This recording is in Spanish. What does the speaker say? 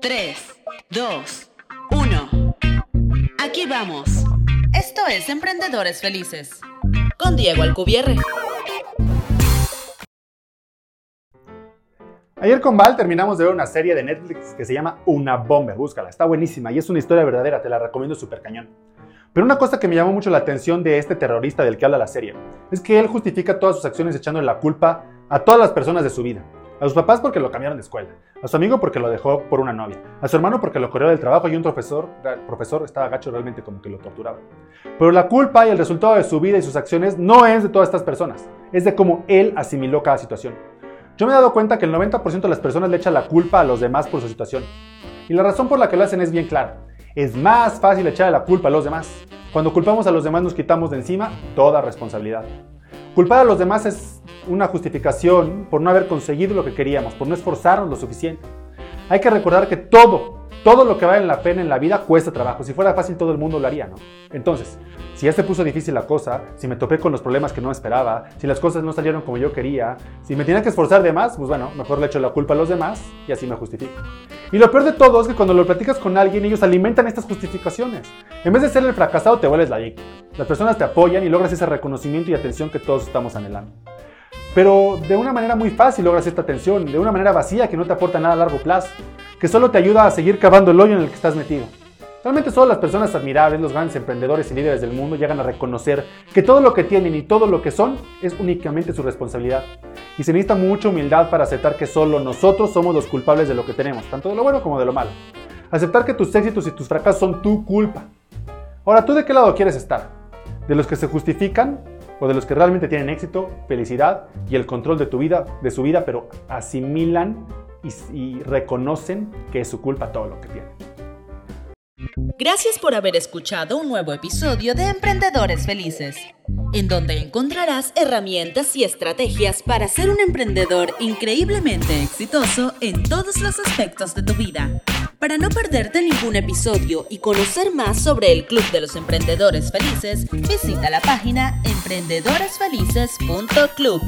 3, 2, 1. Aquí vamos. Esto es Emprendedores Felices. Con Diego Alcubierre. Ayer con Val terminamos de ver una serie de Netflix que se llama Una Bomber. Búscala, está buenísima y es una historia verdadera, te la recomiendo súper cañón. Pero una cosa que me llamó mucho la atención de este terrorista del que habla la serie es que él justifica todas sus acciones echándole la culpa a todas las personas de su vida. A sus papás porque lo cambiaron de escuela, a su amigo porque lo dejó por una novia, a su hermano porque lo corrió del trabajo y un profesor, el profesor estaba gacho realmente como que lo torturaba. Pero la culpa y el resultado de su vida y sus acciones no es de todas estas personas, es de cómo él asimiló cada situación. Yo me he dado cuenta que el 90% de las personas le echan la culpa a los demás por su situación. Y la razón por la que lo hacen es bien clara. Es más fácil echarle la culpa a los demás. Cuando culpamos a los demás nos quitamos de encima toda responsabilidad. Culpar a los demás es una justificación por no haber conseguido lo que queríamos, por no esforzarnos lo suficiente. Hay que recordar que todo, todo lo que vale la pena en la vida cuesta trabajo. Si fuera fácil todo el mundo lo haría, ¿no? Entonces, si ya se puso difícil la cosa, si me topé con los problemas que no esperaba, si las cosas no salieron como yo quería, si me tenía que esforzar de más, pues bueno, mejor le echo la culpa a los demás y así me justifico. Y lo peor de todo es que cuando lo platicas con alguien, ellos alimentan estas justificaciones. En vez de ser el fracasado, te vuelves la víctima. Las personas te apoyan y logras ese reconocimiento y atención que todos estamos anhelando. Pero de una manera muy fácil logras esta atención, de una manera vacía que no te aporta nada a largo plazo, que solo te ayuda a seguir cavando el hoyo en el que estás metido. Realmente solo las personas admirables, los grandes emprendedores y líderes del mundo llegan a reconocer que todo lo que tienen y todo lo que son es únicamente su responsabilidad. Y se necesita mucha humildad para aceptar que solo nosotros somos los culpables de lo que tenemos, tanto de lo bueno como de lo malo. Aceptar que tus éxitos y tus fracasos son tu culpa. Ahora, ¿tú de qué lado quieres estar? ¿De los que se justifican o de los que realmente tienen éxito, felicidad y el control de tu vida, de su vida, pero asimilan y, y reconocen que es su culpa todo lo que tienen? Gracias por haber escuchado un nuevo episodio de Emprendedores Felices, en donde encontrarás herramientas y estrategias para ser un emprendedor increíblemente exitoso en todos los aspectos de tu vida. Para no perderte ningún episodio y conocer más sobre el Club de los Emprendedores Felices, visita la página emprendedoresfelices.club.